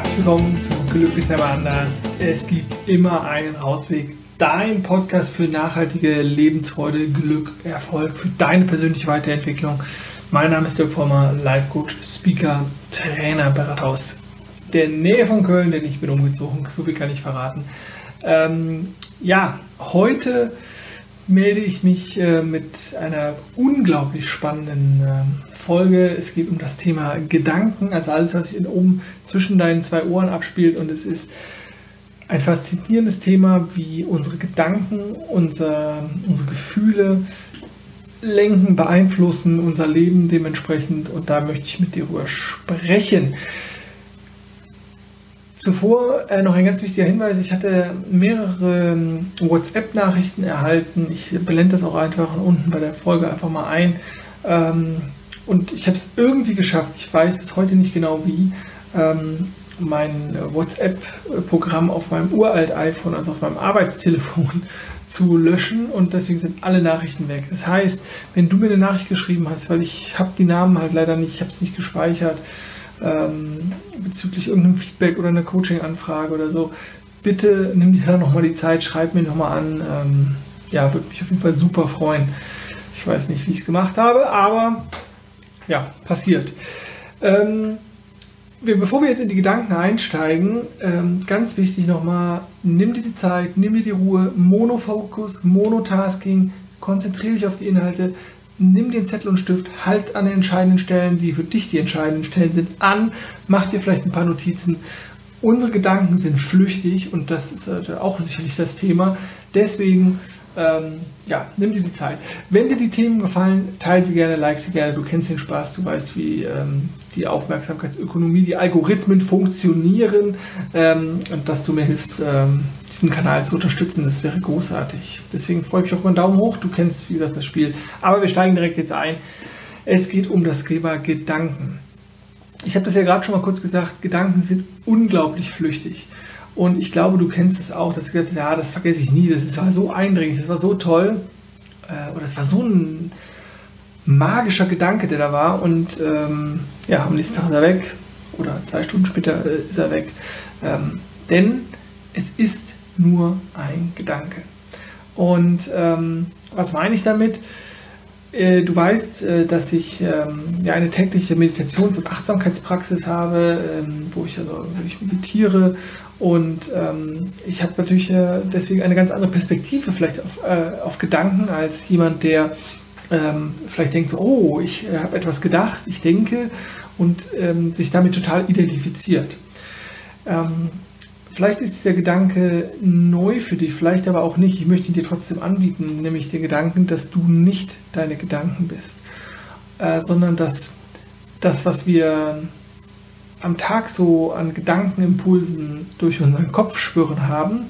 Herzlich willkommen zu Glücklich selber anders. Es gibt immer einen Ausweg. Dein Podcast für nachhaltige Lebensfreude, Glück, Erfolg, für deine persönliche Weiterentwicklung. Mein Name ist Dirk Former, Life Coach, Speaker, Trainer, Berater aus der Nähe von Köln, denn ich bin umgezogen. So viel kann ich verraten. Ähm, ja, heute melde ich mich äh, mit einer unglaublich spannenden äh, Folge. Es geht um das Thema Gedanken, also alles, was sich oben zwischen deinen zwei Ohren abspielt. Und es ist ein faszinierendes Thema, wie unsere Gedanken, unser, unsere Gefühle lenken, beeinflussen unser Leben dementsprechend. Und da möchte ich mit dir darüber sprechen. Zuvor äh, noch ein ganz wichtiger Hinweis. Ich hatte mehrere ähm, WhatsApp-Nachrichten erhalten. Ich blende das auch einfach unten bei der Folge einfach mal ein. Ähm, und ich habe es irgendwie geschafft. Ich weiß bis heute nicht genau wie. Ähm, mein WhatsApp-Programm auf meinem uralt iPhone, also auf meinem Arbeitstelefon, zu löschen und deswegen sind alle Nachrichten weg. Das heißt, wenn du mir eine Nachricht geschrieben hast, weil ich habe die Namen halt leider nicht, ich habe es nicht gespeichert, ähm, bezüglich irgendeinem Feedback oder einer Coaching-Anfrage oder so, bitte nimm dir da nochmal die Zeit, schreib mir nochmal an. Ähm, ja, würde mich auf jeden Fall super freuen. Ich weiß nicht, wie ich es gemacht habe, aber ja, passiert. Ähm, wir, bevor wir jetzt in die Gedanken einsteigen, ähm, ganz wichtig nochmal, nimm dir die Zeit, nimm dir die Ruhe, Monofokus, Monotasking, konzentriere dich auf die Inhalte, nimm den Zettel und Stift, halt an den entscheidenden Stellen, die für dich die entscheidenden Stellen sind, an, mach dir vielleicht ein paar Notizen. Unsere Gedanken sind flüchtig und das ist auch sicherlich das Thema. Deswegen, ähm, ja, nimm dir die Zeit. Wenn dir die Themen gefallen, teile sie gerne, like sie gerne. Du kennst den Spaß, du weißt, wie ähm, die Aufmerksamkeitsökonomie, die Algorithmen funktionieren ähm, und dass du mir hilfst, ähm, diesen Kanal zu unterstützen. Das wäre großartig. Deswegen freue ich mich auf einen Daumen hoch. Du kennst, wie gesagt, das Spiel. Aber wir steigen direkt jetzt ein. Es geht um das Thema Gedanken. Ich habe das ja gerade schon mal kurz gesagt, Gedanken sind unglaublich flüchtig. Und ich glaube, du kennst es auch, dass du gesagt hast, ja, das vergesse ich nie, das war so eindringlich, das war so toll. Äh, oder es war so ein magischer Gedanke, der da war. Und ähm, ja, am nächsten Tag ist er weg. Oder zwei Stunden später äh, ist er weg. Ähm, denn es ist nur ein Gedanke. Und ähm, was meine ich damit? Äh, du weißt, äh, dass ich ähm, eine tägliche Meditations- und Achtsamkeitspraxis habe, ähm, wo ich also wirklich meditiere und ähm, ich habe natürlich äh, deswegen eine ganz andere Perspektive vielleicht auf, auf Gedanken als jemand, der vielleicht denkt oh, ich habe etwas gedacht, ich denke und sich damit total identifiziert. Vielleicht ist dieser Gedanke neu für dich, vielleicht aber auch nicht. Ich möchte ihn dir trotzdem anbieten, nämlich den Gedanken, dass du nicht deine Gedanken bist, äh, sondern dass das, was wir am Tag so an Gedankenimpulsen durch unseren Kopf spüren haben,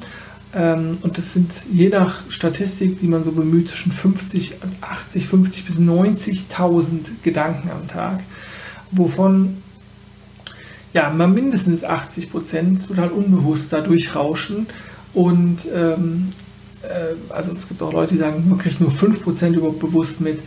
ähm, und das sind je nach Statistik, die man so bemüht, zwischen 50, 80, 50 bis 90.000 Gedanken am Tag, wovon ja, mal mindestens 80 Prozent total unbewusst da durchrauschen. Und ähm, äh, also es gibt auch Leute, die sagen, man kriegt nur 5 Prozent überhaupt bewusst mit.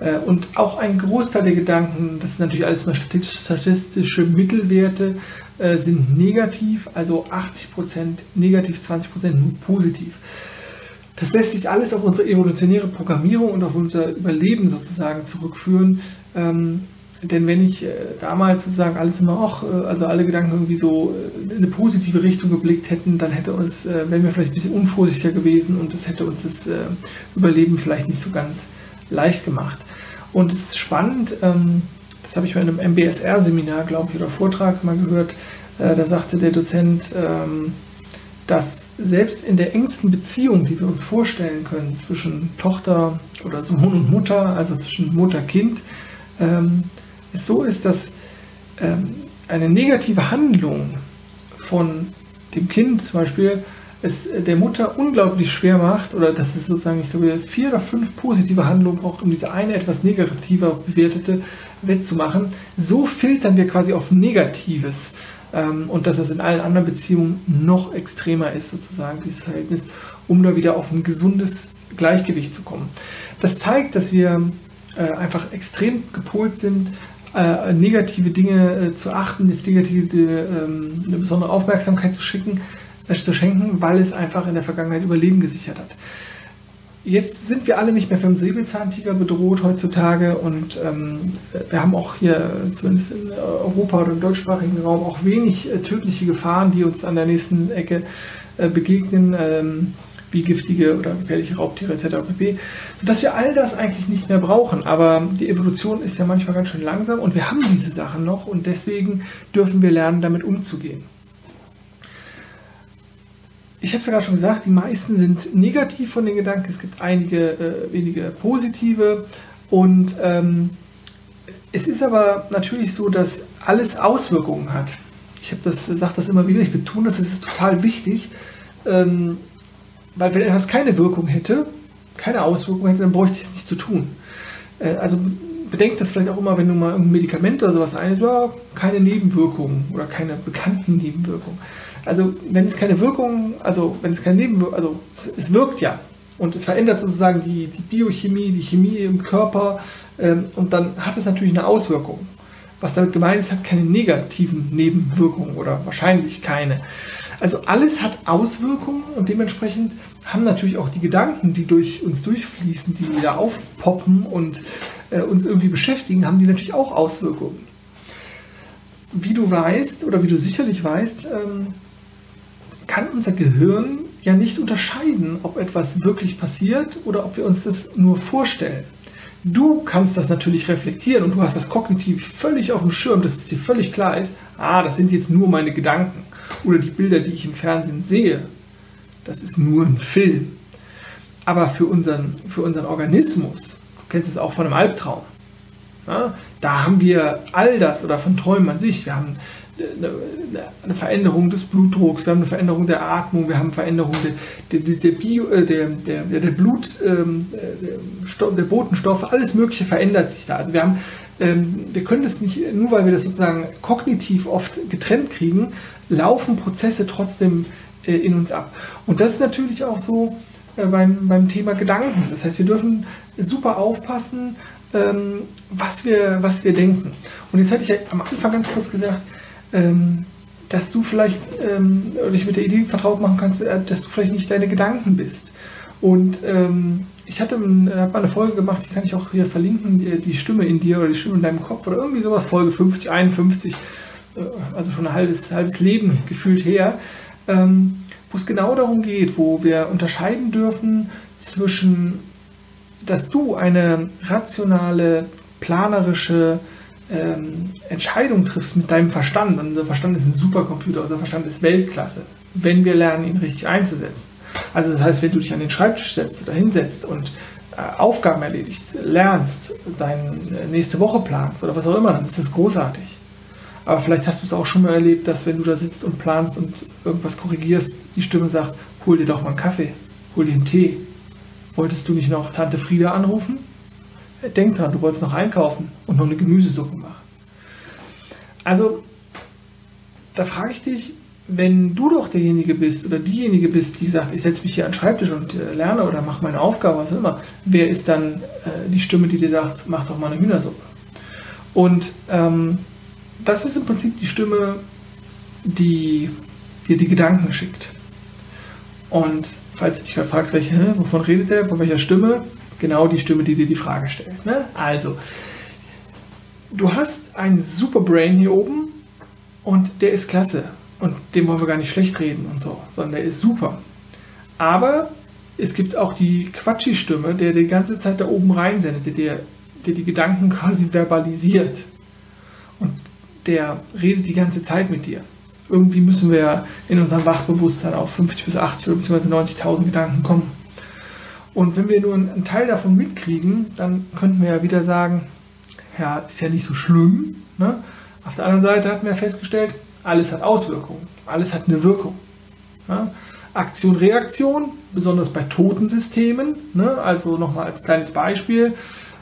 Äh, und auch ein Großteil der Gedanken, das sind natürlich alles mal statistische Mittelwerte, äh, sind negativ, also 80 Prozent negativ, 20 Prozent positiv. Das lässt sich alles auf unsere evolutionäre Programmierung und auf unser Überleben sozusagen zurückführen. Ähm, denn wenn ich äh, damals sozusagen alles immer auch, äh, also alle Gedanken irgendwie so äh, in eine positive Richtung geblickt hätten, dann hätte uns, wären wir vielleicht ein bisschen unvorsichtiger gewesen und das hätte uns das Überleben vielleicht nicht so ganz leicht gemacht. Und es ist spannend, ähm, das habe ich bei einem MBSR-Seminar, glaube ich, oder Vortrag mal gehört, da sagte der Dozent, ähm, dass selbst in der engsten Beziehung, die wir uns vorstellen können, zwischen Tochter oder Sohn und Mutter, also zwischen Mutter-Kind, ähm, es so ist, dass ähm, eine negative Handlung von dem Kind zum Beispiel es der Mutter unglaublich schwer macht, oder dass es sozusagen, ich glaube, vier oder fünf positive Handlungen braucht, um diese eine etwas negativer bewertete wettzumachen. So filtern wir quasi auf Negatives. Ähm, und dass es in allen anderen Beziehungen noch extremer ist, sozusagen, dieses Verhältnis, um da wieder auf ein gesundes Gleichgewicht zu kommen. Das zeigt, dass wir äh, einfach extrem gepolt sind äh, negative Dinge äh, zu achten, negative, ähm, eine besondere Aufmerksamkeit zu, schicken, äh, zu schenken, weil es einfach in der Vergangenheit Überleben gesichert hat. Jetzt sind wir alle nicht mehr vom Säbelzahntiger bedroht heutzutage und ähm, wir haben auch hier, zumindest in Europa oder im deutschsprachigen Raum, auch wenig äh, tödliche Gefahren, die uns an der nächsten Ecke äh, begegnen. Ähm, wie giftige oder gefährliche Raubtiere etc. pp. Sodass wir all das eigentlich nicht mehr brauchen. Aber die Evolution ist ja manchmal ganz schön langsam und wir haben diese Sachen noch und deswegen dürfen wir lernen, damit umzugehen. Ich habe es ja gerade schon gesagt, die meisten sind negativ von den Gedanken. Es gibt einige äh, wenige positive. Und ähm, es ist aber natürlich so, dass alles Auswirkungen hat. Ich das, sage das immer wieder, ich betone das, es ist total wichtig. Ähm, weil wenn etwas keine Wirkung hätte, keine Auswirkung hätte, dann bräuchte ich es nicht zu tun. Äh, also bedenkt das vielleicht auch immer, wenn du mal ein Medikament oder sowas einnimmst, ja, keine Nebenwirkungen oder keine bekannten Nebenwirkungen. Also wenn es keine Wirkung, also wenn es keine Nebenwirkung, also es, es, wirkt ja und es verändert sozusagen die, die Biochemie, die Chemie im Körper ähm, und dann hat es natürlich eine Auswirkung. Was damit gemeint ist, hat keine negativen Nebenwirkungen oder wahrscheinlich keine. Also alles hat Auswirkungen und dementsprechend haben natürlich auch die Gedanken, die durch uns durchfließen, die da aufpoppen und äh, uns irgendwie beschäftigen, haben die natürlich auch Auswirkungen. Wie du weißt oder wie du sicherlich weißt, ähm, kann unser Gehirn ja nicht unterscheiden, ob etwas wirklich passiert oder ob wir uns das nur vorstellen. Du kannst das natürlich reflektieren und du hast das kognitiv völlig auf dem Schirm, dass es dir völlig klar ist, ah, das sind jetzt nur meine Gedanken oder die Bilder, die ich im Fernsehen sehe. Das ist nur ein Film. Aber für unseren, für unseren Organismus, du kennst es auch von einem Albtraum, ja, da haben wir all das oder von Träumen an sich. Wir haben eine, eine, Veränderung des Blutdrucks, wir haben eine Veränderung der Atmung, wir haben Veränderung der, der, der, Bio, äh, der, der, der Blut, ähm, der, der Botenstoffe, alles Mögliche verändert sich da. Also wir haben, wir können das nicht, nur weil wir das sozusagen kognitiv oft getrennt kriegen, laufen Prozesse trotzdem äh, in uns ab. Und das ist natürlich auch so äh, beim, beim Thema Gedanken. Das heißt, wir dürfen super aufpassen, ähm, was, wir, was wir denken. Und jetzt hatte ich ja am Anfang ganz kurz gesagt, ähm, dass du vielleicht ähm, dich mit der Idee vertraut machen kannst, äh, dass du vielleicht nicht deine Gedanken bist. Und ähm, ich hatte hab mal eine Folge gemacht, die kann ich auch hier verlinken, die, die, Stimme in dir oder die Stimme in deinem Kopf oder irgendwie sowas, Folge 50, 51, äh, also schon ein halbes, halbes Leben gefühlt her, ähm, wo es genau darum geht, wo wir unterscheiden dürfen zwischen, dass du eine rationale, planerische, ähm, Entscheidung triffst mit deinem Verstand, unser Verstand ist ein Supercomputer, unser Verstand ist Weltklasse, wenn wir lernen, ihn richtig einzusetzen. Also das heißt, wenn du dich an den Schreibtisch setzt oder hinsetzt und äh, Aufgaben erledigst, lernst, deine nächste Woche planst oder was auch immer, dann ist das großartig. Aber vielleicht hast du es auch schon mal erlebt, dass wenn du da sitzt und planst und irgendwas korrigierst, die Stimme sagt, hol dir doch mal einen Kaffee, hol dir einen Tee. Wolltest du nicht noch Tante Frieda anrufen? Denk dran, du wolltest noch einkaufen und noch eine Gemüsesuppe machen. Also, da frage ich dich, wenn du doch derjenige bist oder diejenige bist, die sagt, ich setze mich hier an den Schreibtisch und äh, lerne oder mache meine Aufgabe, was immer, wer ist dann äh, die Stimme, die dir sagt, mach doch mal eine Hühnersuppe? Und ähm, das ist im Prinzip die Stimme, die dir die Gedanken schickt. Und falls du dich gerade fragst, welche, wovon redet er, von welcher Stimme, genau die Stimme, die dir die Frage stellt. Ne? Also, du hast einen super Brain hier oben und der ist klasse. Und dem wollen wir gar nicht schlecht reden und so, sondern der ist super. Aber es gibt auch die Quatschi-Stimme, der die ganze Zeit da oben reinsendet, der, der die Gedanken quasi verbalisiert. Und der redet die ganze Zeit mit dir. Irgendwie müssen wir in unserem Wachbewusstsein auf 50 bis 80 oder beziehungsweise 90.000 Gedanken kommen. Und wenn wir nur einen Teil davon mitkriegen, dann könnten wir ja wieder sagen, ja, ist ja nicht so schlimm. Ne? Auf der anderen Seite hatten wir festgestellt, alles hat Auswirkungen, alles hat eine Wirkung. Ne? Aktion, Reaktion, besonders bei toten Systemen. Ne? Also nochmal als kleines Beispiel.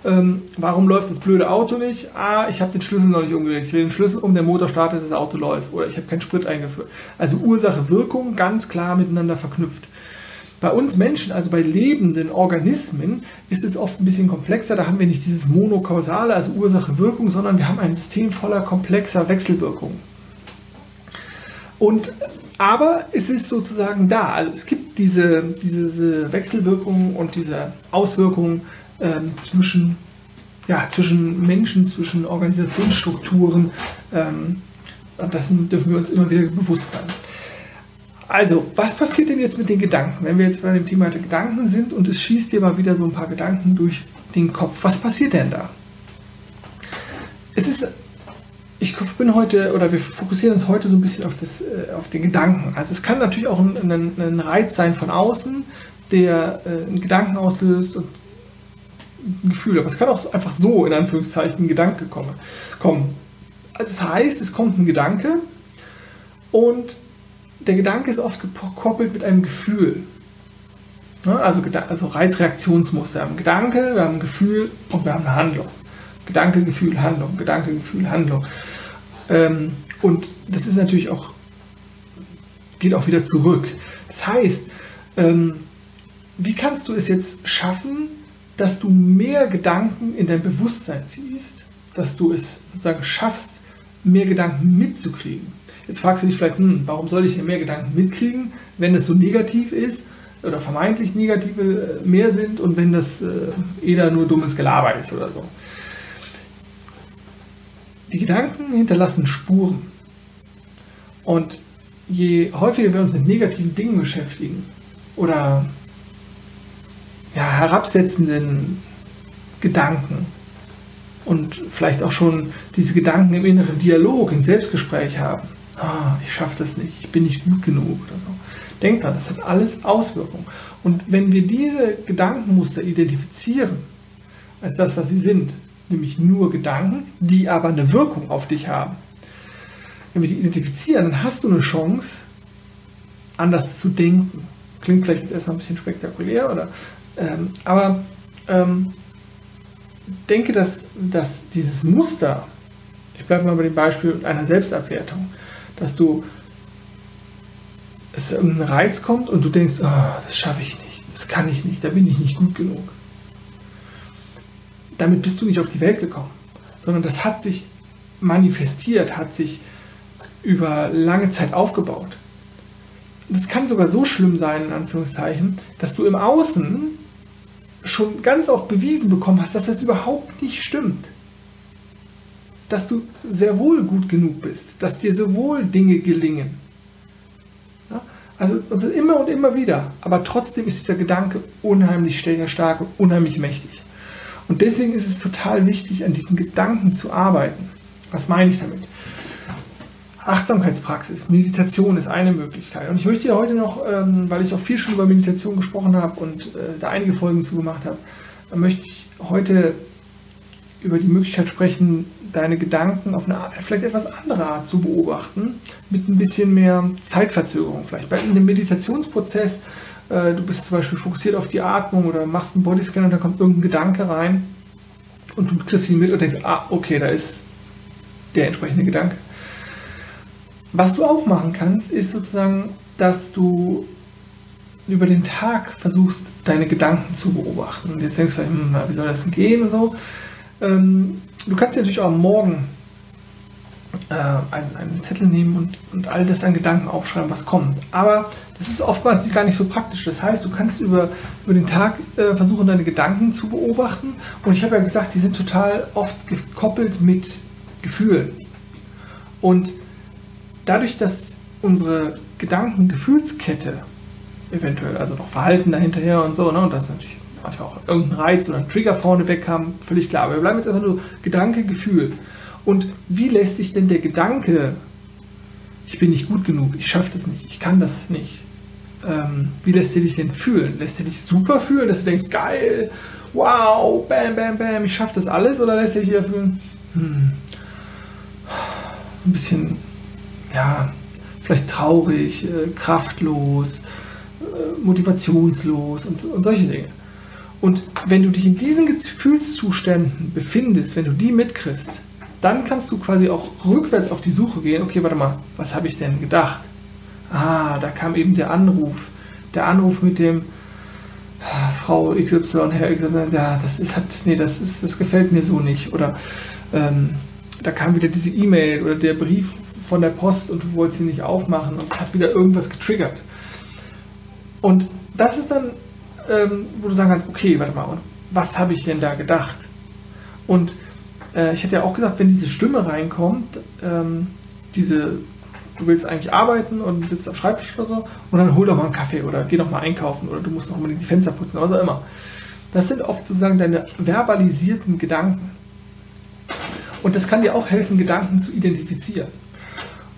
Ähm, warum läuft das blöde Auto nicht? Ah, ich habe den Schlüssel noch nicht umgelegt. Ich drehe den Schlüssel um, der Motor startet, das Auto läuft. Oder ich habe keinen Sprit eingeführt. Also Ursache, Wirkung ganz klar miteinander verknüpft. Bei uns Menschen, also bei lebenden Organismen, ist es oft ein bisschen komplexer. Da haben wir nicht dieses monokausale, also Ursache-Wirkung, sondern wir haben ein System voller komplexer Wechselwirkungen. Und aber es ist sozusagen da. Also es gibt diese, diese Wechselwirkungen und diese Auswirkungen ähm, zwischen, ja, zwischen Menschen, zwischen Organisationsstrukturen. Ähm, und das dürfen wir uns immer wieder bewusst sein. Also, was passiert denn jetzt mit den Gedanken? Wenn wir jetzt bei dem Thema der Gedanken sind und es schießt dir mal wieder so ein paar Gedanken durch den Kopf, was passiert denn da? Es ist, ich bin heute, oder wir fokussieren uns heute so ein bisschen auf, das, äh, auf den Gedanken. Also, es kann natürlich auch ein, ein, ein Reiz sein von außen, der äh, einen Gedanken auslöst und ein Gefühl, aber es kann auch einfach so, in Anführungszeichen, ein Gedanke kommen. Also, das heißt, es kommt ein Gedanke und der Gedanke ist oft gekoppelt mit einem Gefühl. Also, also Reizreaktionsmuster. Wir haben einen Gedanke, wir haben ein Gefühl und wir haben eine Handlung. Gedanke, Gefühl, Handlung, Gedanke, Gefühl, Handlung. Ähm, und das ist natürlich auch, geht auch wieder zurück. Das heißt, ähm, wie kannst du es jetzt schaffen, dass du mehr Gedanken in dein Bewusstsein ziehst, dass du es sozusagen schaffst, mehr Gedanken mitzukriegen? Jetzt fragst du dich vielleicht, hm, warum soll ich hier mehr Gedanken mitkriegen, wenn es so negativ ist oder vermeintlich negative äh, mehr sind und wenn das äh, eher nur dummes Gelaber ist oder so. Die Gedanken hinterlassen Spuren. Und je häufiger wir uns mit negativen Dingen beschäftigen oder ja, herabsetzenden Gedanken und vielleicht auch schon diese Gedanken im inneren Dialog, im Selbstgespräch haben, ah, ich schaffe das nicht, ich bin nicht gut genug oder so. Denkt dran, das hat alles Auswirkungen. Und wenn wir diese Gedankenmuster identifizieren, als das, was sie sind, nämlich nur Gedanken, die aber eine Wirkung auf dich haben, wenn wir die identifizieren, dann hast du eine Chance, anders zu denken. Klingt vielleicht jetzt erstmal ein bisschen spektakulär, oder, ähm, aber ähm, denke, dass, dass dieses Muster, ich bleibe mal bei dem Beispiel einer Selbstabwertung, dass du es ein Reiz kommt und du denkst, oh, das schaffe ich nicht, das kann ich nicht, da bin ich nicht gut genug. Damit bist du nicht auf die Welt gekommen, sondern das hat sich manifestiert, hat sich über lange Zeit aufgebaut. Das kann sogar so schlimm sein, in Anführungszeichen, dass du im Außen schon ganz oft bewiesen bekommen hast, dass das überhaupt nicht stimmt dass du sehr wohl gut genug bist, dass dir sowohl Dinge gelingen. Ja? Also, also immer und immer wieder. Aber trotzdem ist dieser Gedanke unheimlich stark und unheimlich mächtig. Und deswegen ist es total wichtig, an diesen Gedanken zu arbeiten. Was meine ich damit? Achtsamkeitspraxis, Meditation ist eine Möglichkeit. Und ich möchte dir heute noch, ähm, weil ich auch viel schon über Meditation gesprochen habe und äh, da einige Folgen zu gemacht habe, möchte ich heute über die Möglichkeit sprechen, deine Gedanken auf eine vielleicht etwas andere Art zu beobachten, mit ein bisschen mehr Zeitverzögerung vielleicht. Bei einem Meditationsprozess, äh, du bist zum Beispiel fokussiert auf die Atmung oder machst einen Bodyscan und da kommt irgendein Gedanke rein und du kriegst ihn mit und denkst, ah, okay, da ist der entsprechende Gedanke. Was du auch machen kannst, ist sozusagen, dass du über den Tag versuchst, deine Gedanken zu beobachten. Jetzt denkst du hm, wie soll das denn gehen und so. Ähm, du kannst dir natürlich auch morgen äh, einen, einen, Zettel nehmen und, und all das an Gedanken aufschreiben, was kommt. Aber das ist oftmals gar nicht so praktisch. Das heißt, du kannst über, über den Tag äh, versuchen, deine Gedanken zu beobachten. Und ich habe ja gesagt, die sind total oft gekoppelt mit Gefühlen. Und dadurch, dass unsere Gedanken-Gefühlskette eventuell, also noch Verhalten dahinterher und so, ne, und das ist natürlich manchmal auch irgendein Reiz oder ein Trigger vorne wegkam, völlig klar. Aber wir bleiben jetzt einfach nur Gedanke, Gefühl. Und wie lässt sich denn der Gedanke, ich bin nicht gut genug, ich schaffe das nicht, ich kann das nicht, ähm, wie lässt er dich denn fühlen? Lässt er dich super fühlen, dass du denkst, geil, wow, bam, bam, bam, ich schaffe das alles? Oder lässt er dich eher fühlen, hm, ein bisschen, ja, vielleicht traurig, äh, kraftlos, äh, motivationslos und, und solche Dinge? Und wenn du dich in diesen Gefühlszuständen befindest, wenn du die mitkriegst, dann kannst du quasi auch rückwärts auf die Suche gehen. Okay, warte mal, was habe ich denn gedacht? Ah, da kam eben der Anruf. Der Anruf mit dem, Frau XY, Herr XY, ja, das ist halt, nee, das ist, das gefällt mir so nicht. Oder ähm, da kam wieder diese E-Mail oder der Brief von der Post und du wolltest sie nicht aufmachen und es hat wieder irgendwas getriggert. Und das ist dann, ähm, wo du sagen kannst, okay, warte mal, was habe ich denn da gedacht? Und äh, ich hätte ja auch gesagt, wenn diese Stimme reinkommt, ähm, diese, du willst eigentlich arbeiten und sitzt am Schreibtisch oder so, und dann hol doch mal einen Kaffee oder geh doch mal einkaufen oder du musst noch unbedingt die Fenster putzen, was auch immer. Das sind oft sozusagen deine verbalisierten Gedanken. Und das kann dir auch helfen, Gedanken zu identifizieren.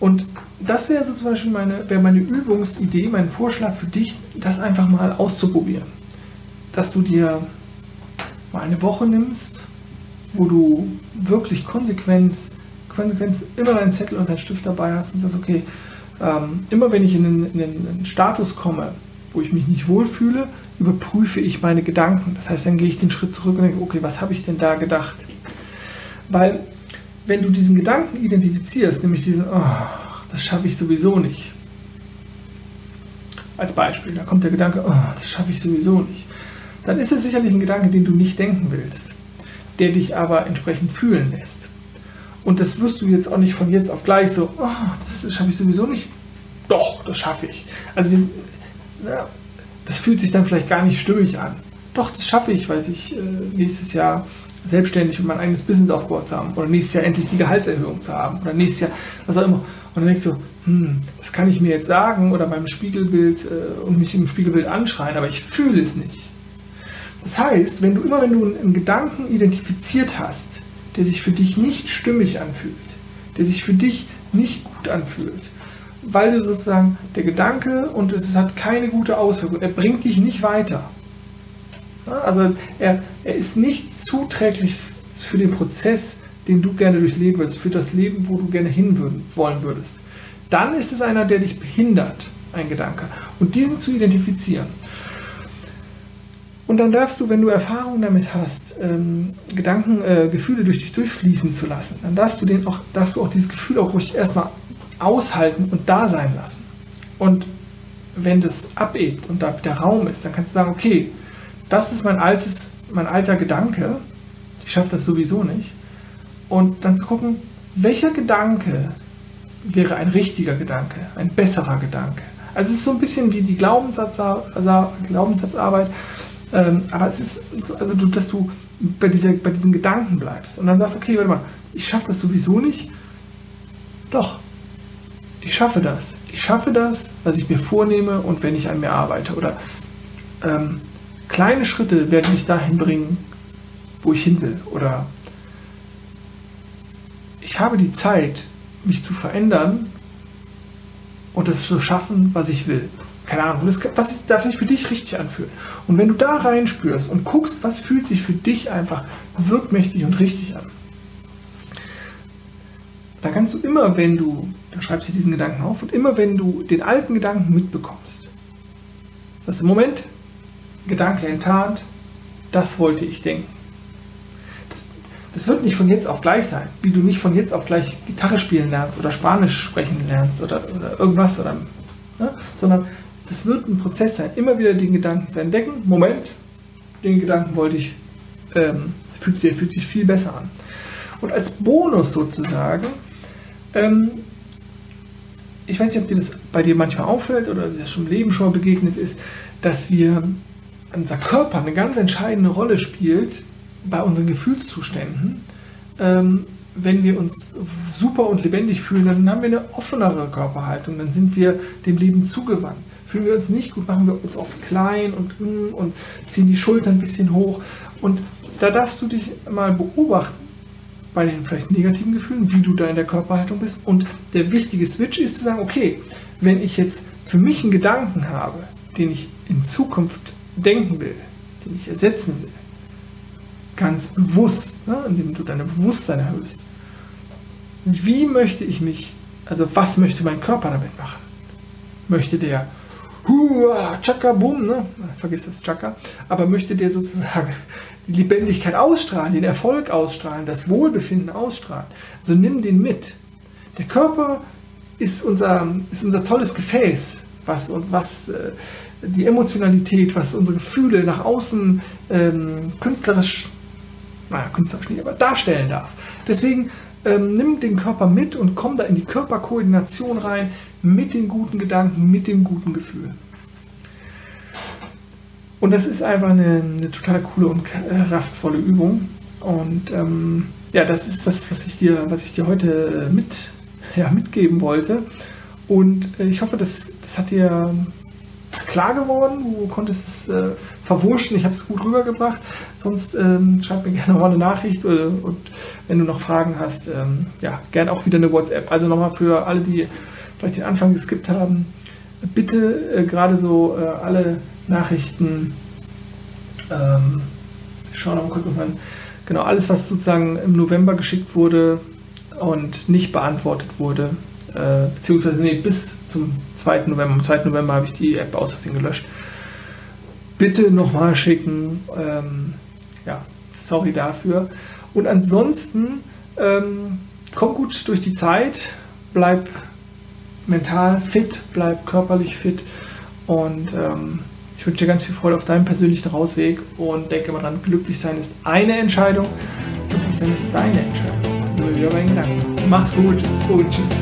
Und das wäre so zum Beispiel meine, wäre meine Übungsidee, mein Vorschlag für dich, das einfach mal auszuprobieren. Dass du dir mal eine Woche nimmst, wo du wirklich konsequent, konsequent immer deinen Zettel und deinen Stift dabei hast und sagst, okay, ähm, immer wenn ich in einen, in einen Status komme, wo ich mich nicht wohlfühle, überprüfe ich meine Gedanken. Das heißt, dann gehe ich den Schritt zurück und denke, okay, was habe ich denn da gedacht? Weil wenn du diesen Gedanken identifizierst, nämlich diesen, oh, das schaffe ich sowieso nicht. Als Beispiel, da kommt der Gedanke, oh, das schaffe ich sowieso nicht. Dann ist es sicherlich ein Gedanke, den du nicht denken willst, der dich aber entsprechend fühlen lässt. Und das wirst du jetzt auch nicht von jetzt auf gleich so, oh, das schaffe ich sowieso nicht. Doch, das schaffe ich. Also das fühlt sich dann vielleicht gar nicht stimmig an. Doch, das schaffe ich, weil ich äh, nächstes Jahr selbstständig und mein eigenes Business aufgebaut zu haben oder nächstes Jahr endlich die Gehaltserhöhung zu haben oder nächstes Jahr, was auch immer. Und dann denkst du, hm, das kann ich mir jetzt sagen oder meinem Spiegelbild äh, und mich im Spiegelbild anschreien, aber ich fühle es nicht. Das heißt, wenn du immer, wenn du einen Gedanken identifiziert hast, der sich für dich nicht stimmig anfühlt, der sich für dich nicht gut anfühlt, weil du sozusagen der Gedanke und es hat keine gute Auswirkung, er bringt dich nicht weiter, also er, er ist nicht zuträglich für den Prozess, den du gerne durchleben willst, für das Leben, wo du gerne hin wollen würdest. Dann ist es einer, der dich behindert, ein Gedanke. Und diesen zu identifizieren. Und dann darfst du, wenn du Erfahrungen damit hast, ähm, Gedanken, äh, Gefühle durch dich durchfließen zu lassen, dann darfst du, den auch, darfst du auch dieses Gefühl auch ruhig erstmal aushalten und da sein lassen. Und wenn das abebt und da der Raum ist, dann kannst du sagen, okay, das ist mein altes, mein alter Gedanke. Ich schaffe das sowieso nicht. Und dann zu gucken, welcher Gedanke wäre ein richtiger Gedanke, ein besserer Gedanke. Also es ist so ein bisschen wie die Glaubenssatz, Glaubenssatzarbeit, ähm, aber es ist so, also du, dass du bei, dieser, bei diesen Gedanken bleibst und dann sagst, okay, warte mal, ich schaffe das sowieso nicht. Doch, ich schaffe das. Ich schaffe das, was ich mir vornehme und wenn ich an mir arbeite. Oder ähm, kleine Schritte werden mich dahin bringen, wo ich hin will. Oder ich habe die Zeit, mich zu verändern und das zu schaffen, was ich will. Keine Ahnung, das, was darf sich für dich richtig anfühlen. Und wenn du da reinspürst und guckst, was fühlt sich für dich einfach wirkmächtig und richtig an, dann kannst du immer, wenn du, dann schreibst du diesen Gedanken auf und immer, wenn du den alten Gedanken mitbekommst, das im Moment, Gedanke enttarnt, das wollte ich denken. Das, das, wird nicht von jetzt auf gleich sein, wie du nicht von jetzt auf gleich Gitarre spielen lernst oder Spanisch sprechen lernst oder, oder irgendwas, oder, ne? sondern das wird ein Prozess sein, immer wieder den Gedanken zu entdecken. Moment, den Gedanken wollte ich, ähm, fühlt, sich, fühlt sich viel besser an. Und als Bonus sozusagen, ähm, ich weiß nicht, ob dir das bei dir manchmal auffällt oder dir das schon im Leben schon begegnet ist, dass wir unser Körper eine ganz entscheidende Rolle spielt bei unseren Gefühlszuständen. Ähm, wenn wir uns super und lebendig fühlen, dann haben wir eine offenere Körperhaltung, dann sind wir dem Leben zugewandt. Fühlen wir uns nicht gut, machen wir uns oft klein und, mm, und ziehen die Schultern ein bisschen hoch. Und da darfst du dich mal beobachten bei den vielleicht negativen Gefühlen, wie du da in der Körperhaltung bist. Und der wichtige Switch ist zu sagen, okay, wenn ich jetzt für mich einen Gedanken habe, den ich in Zukunft denken will, den ich ersetzen will, ganz bewusst, ne, indem du dein Bewusstsein erhöhst, wie möchte ich mich, also was möchte mein Körper damit machen? Möchte der Hua, Chaka, Boom, ne? vergiss das Chaka, aber möchte der sozusagen die Lebendigkeit ausstrahlen, den Erfolg ausstrahlen, das Wohlbefinden ausstrahlen. Also nimm den mit. Der Körper ist unser, ist unser tolles Gefäß, was, was äh, die Emotionalität, was unsere Gefühle nach außen ähm, künstlerisch, naja, künstlerisch nicht, aber darstellen darf. Deswegen ähm, nimm den Körper mit und komm da in die Körperkoordination rein mit den guten Gedanken, mit dem guten Gefühl. Und das ist einfach eine, eine total coole und kraftvolle Übung. Und ähm, ja, das ist das, was ich dir, was ich dir heute mit, ja, mitgeben wollte. Und äh, ich hoffe, das, das hat dir ist klar geworden. Du konntest es äh, verwurschen. Ich habe es gut rübergebracht. Sonst ähm, schreib mir gerne mal eine Nachricht. Äh, und wenn du noch Fragen hast, ähm, ja, gerne auch wieder eine WhatsApp. Also nochmal für alle, die vielleicht den Anfang geskippt haben, bitte äh, gerade so äh, alle Nachrichten, ähm, ich schaue nochmal kurz auf meinen, genau, alles, was sozusagen im November geschickt wurde und nicht beantwortet wurde, äh, beziehungsweise nee, bis zum 2. November. Am 2. November habe ich die App aus Versehen gelöscht. Bitte nochmal schicken. Ähm, ja, sorry dafür. Und ansonsten ähm, komm gut durch die Zeit, bleib mental fit, bleib körperlich fit und ähm, ich wünsche dir ganz viel Freude auf deinem persönlichen Rausweg und denke mal dran, glücklich sein ist eine Entscheidung, glücklich sein ist deine Entscheidung. Nur wieder bei Gedanken. Mach's gut und tschüss.